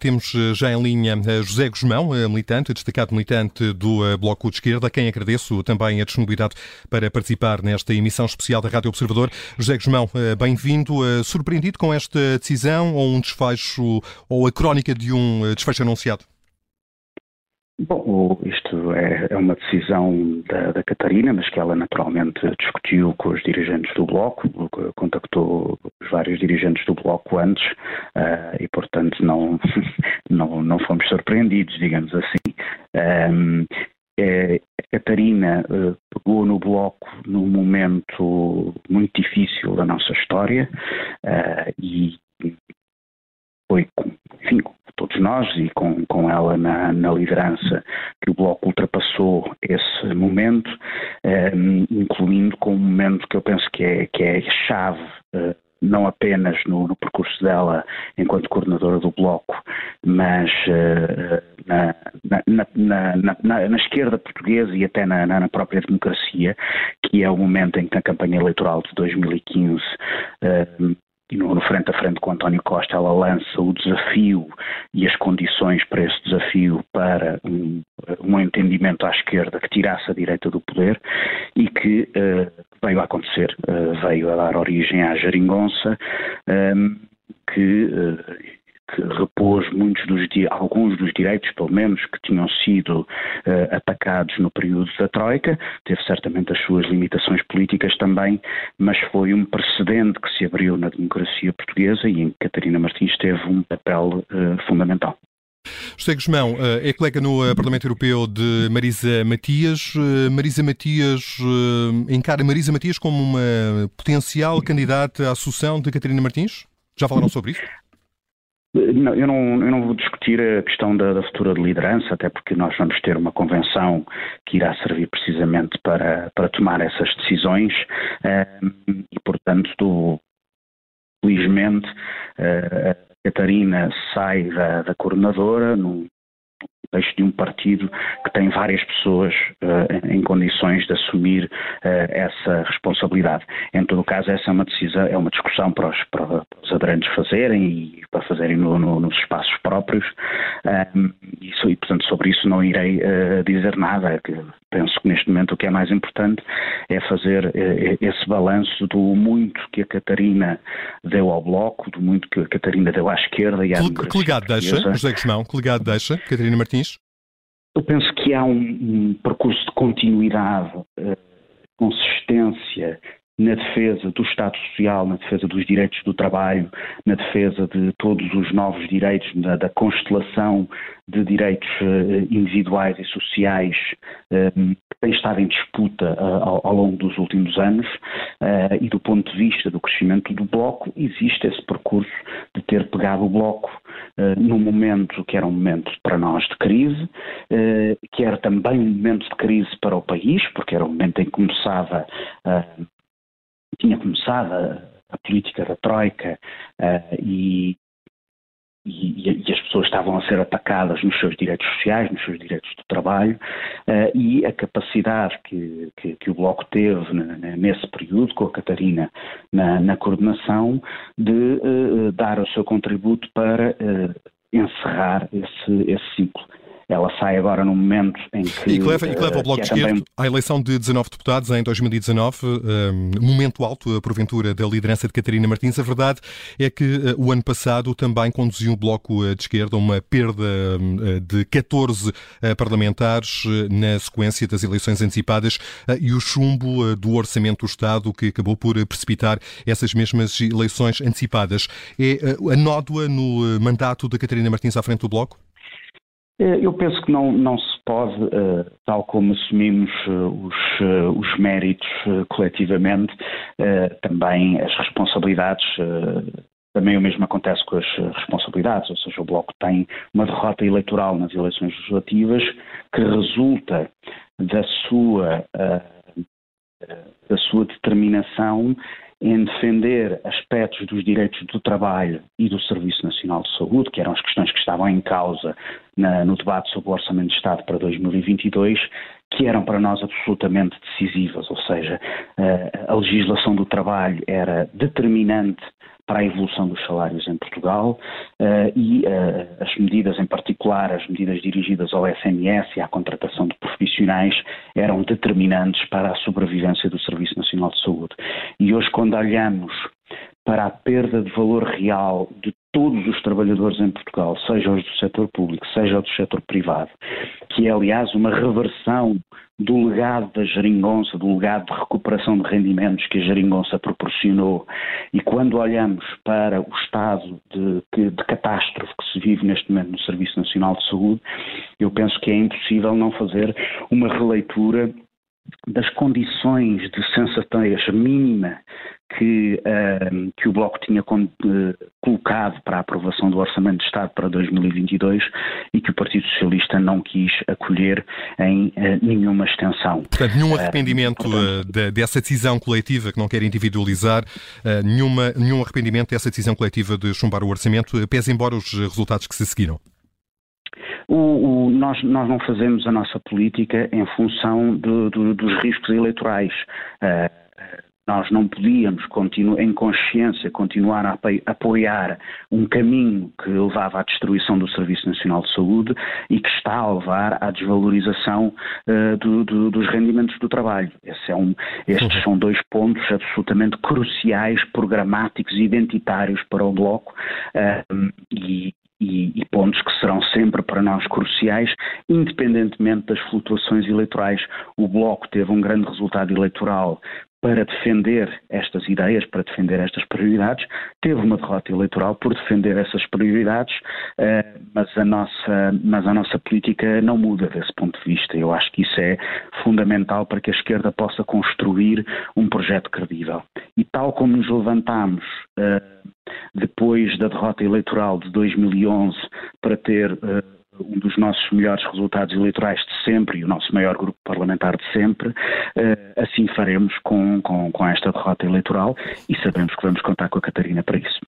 Temos eh, já em linha eh, José Guzmão, eh, militante, destacado militante do Bloco de Esquerda, a quem agradeço também a disponibilidade para participar nesta emissão especial da Rádio Observador. José Guzmão, bem-vindo. Surpreendido com esta decisão ou um desfecho, ou a crónica de um desfecho anunciado? Bom, isto é, é uma decisão da, da, Catarina, mas que ela naturalmente discutiu com os dirigentes do Bloco, contactou os vários dirigentes do Bloco antes uh, e, portanto, não, não, não fomos surpreendidos, digamos assim. Um, é, a Catarina uh, pegou no Bloco num momento muito difícil da nossa história uh, e foi, enfim, todos nós e com, com ela na, na liderança que o Bloco ultrapassou esse momento, eh, incluindo com um momento que eu penso que é, que é chave eh, não apenas no, no, percurso dela enquanto coordenadora do Bloco, mas uh, na, na, na, na, esquerda portuguesa e até na, própria democracia, que é o momento em que na campanha eleitoral de 2015 uh, e no, frente a frente com António Costa ela lança o desafio e as condições para esse desafio para um, um entendimento à esquerda que tirasse a direita do poder e que uh, veio a acontecer, uh, veio a dar origem à geringonça um, que uh, que repôs muitos dos alguns dos direitos, pelo menos, que tinham sido uh, atacados no período da Troika, teve certamente as suas limitações políticas também, mas foi um precedente que se abriu na democracia portuguesa e em que Catarina Martins teve um papel uh, fundamental. José Guzmão eh, é colega no Parlamento Europeu de Marisa Matias. Marisa Matias encara Marisa Matias como uma potencial candidata à sucessão de Catarina Martins? Já falaram sobre isso? Não, eu, não, eu não vou discutir a questão da, da, futura liderança, até porque nós vamos ter uma convenção que irá servir precisamente para, para tomar essas decisões uh, e, portanto, felizmente, uh, a Catarina sai da, da coordenadora num, de um partido que tem várias pessoas uh, em condições de assumir uh, essa responsabilidade. Em todo caso, essa é uma decisão, é uma discussão para os, para os aderentes fazerem e para fazerem no, no, nos espaços próprios. Um, isso, e, portanto, sobre isso não irei uh, dizer nada. Penso que neste momento o que é mais importante é fazer esse balanço do muito que a Catarina deu ao Bloco, do muito que a Catarina deu à esquerda e à que, que legado deixa, José Guzmão, que legado deixa, Catarina Martins? Eu penso que há um, um percurso de continuidade, uh, consistência na defesa do Estado Social, na defesa dos direitos do trabalho, na defesa de todos os novos direitos, da, da constelação de direitos uh, individuais e sociais uh, que tem estado em disputa uh, ao, ao, longo dos últimos anos e do ponto de vista do crescimento do Bloco, existe esse percurso de ter pegado o Bloco num momento que era um momento para nós de crise, que era também um momento de crise para o país, porque era um momento em que começava tinha começado a, a política da Troika uh, e, e, e, as pessoas estavam a ser atacadas nos seus direitos sociais, nos seus direitos de trabalho, uh, e a capacidade que, que, que o Bloco teve nesse período, com a Catarina na, na coordenação, de uh, dar o seu contributo para encerrar esse, esse ciclo. Ela sai agora num momento em que. E que leva, e que leva o Bloco de Esquerda também... à eleição de 19 deputados em 2019, um, momento alto, porventura, da liderança de Catarina Martins. A verdade é que uh, o ano passado também conduziu o Bloco de Esquerda a uma perda uh, de 14 uh, parlamentares na sequência das eleições antecipadas e o chumbo do Orçamento do Estado que acabou por precipitar essas mesmas eleições antecipadas. É a nódoa no mandato da Catarina Martins à frente do Bloco? Eh, eu penso que não, não se pode, uh, tal como assumimos uh, os, os, méritos coletivamente, também as responsabilidades. também o mesmo acontece com as responsabilidades, ou seja, o Bloco tem uma derrota eleitoral nas eleições legislativas que resulta da sua, da sua determinação em defender aspectos dos direitos do trabalho e do Serviço Nacional de Saúde, que eram as questões que estavam em causa na, no debate sobre o Orçamento de Estado para 2022, que eram para nós absolutamente decisivas, ou seja, a legislação do trabalho era determinante para a evolução dos salários em Portugal uh, e uh, as medidas, em particular as medidas dirigidas ao SMS e à contratação de profissionais, eram determinantes para a sobrevivência do Serviço Nacional de Saúde. E hoje, quando olhamos para a perda de valor real de todos os trabalhadores em Portugal, seja os do setor público, seja os do setor privado, que é, aliás, uma reversão do legado da geringonça, do legado de recuperação de rendimentos que a geringonça proporcionou. E quando olhamos para o estado de, de, catástrofe que se vive neste momento no Serviço Nacional de Saúde, eu penso que é impossível não fazer uma releitura das condições de sensatez mínima que, uh, que o Bloco tinha uh, colocado para a aprovação do Orçamento de Estado para 2022 e que o Partido Socialista não quis acolher em uh, nenhuma extensão. Portanto, nenhum arrependimento de, dessa decisão coletiva, que não quer individualizar, nenhuma, nenhum arrependimento dessa decisão coletiva de chumbar o orçamento, pese embora os resultados que se seguiram? O, o, nós, nós, não fazemos a nossa política em função de, de, dos riscos eleitorais. Uh, nós não podíamos, em consciência, continuar a apoiar um caminho que levava à destruição do Serviço Nacional de Saúde e que está a levar à desvalorização uh, do, do, dos rendimentos do trabalho. É um, estes uhum. são dois pontos absolutamente cruciais, programáticos e identitários para o Bloco uh, e, e, e, pontos que serão sempre para nós cruciais, independentemente das flutuações eleitorais. O Bloco teve um grande resultado eleitoral para defender estas ideias, para defender estas prioridades, teve uma derrota eleitoral por defender essas prioridades, eh, mas a nossa, mas a nossa política não muda desse ponto de vista. Eu acho que isso é fundamental para que a esquerda possa construir um projeto credível. E tal como nos levantamos eh, depois da derrota eleitoral de 2011 para ter uh, um dos nossos melhores resultados eleitorais de sempre e o nosso maior grupo parlamentar de sempre, uh, assim faremos com, com, com esta derrota eleitoral e sabemos que vamos contar com a Catarina para isso.